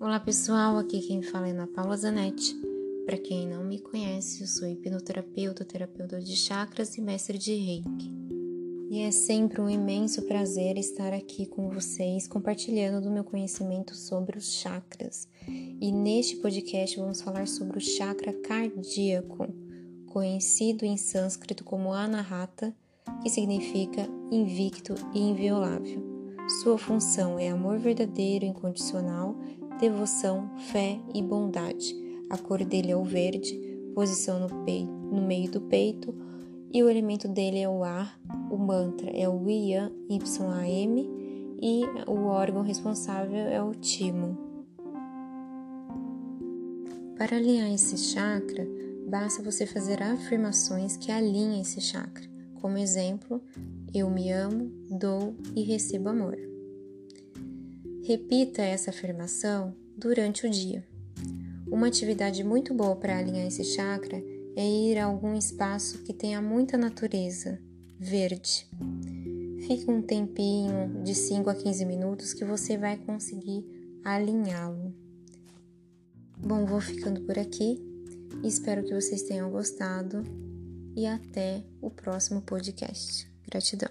Olá pessoal, aqui quem fala é Ana Paula Zanetti. Para quem não me conhece, eu sou hipnoterapeuta, terapeuta de chakras e mestre de reiki. E é sempre um imenso prazer estar aqui com vocês compartilhando do meu conhecimento sobre os chakras. E neste podcast vamos falar sobre o chakra cardíaco, conhecido em sânscrito como Anahata, que significa invicto e inviolável. Sua função é amor verdadeiro, incondicional devoção, fé e bondade. A cor dele é o verde, posição no, peito, no meio do peito, e o elemento dele é o ar. O mantra é o Yan YAM e o órgão responsável é o timo. Para alinhar esse chakra, basta você fazer afirmações que alinhem esse chakra. Como exemplo, eu me amo, dou e recebo amor. Repita essa afirmação durante o dia. Uma atividade muito boa para alinhar esse chakra é ir a algum espaço que tenha muita natureza, verde. Fique um tempinho de 5 a 15 minutos que você vai conseguir alinhá-lo. Bom, vou ficando por aqui. Espero que vocês tenham gostado e até o próximo podcast. Gratidão.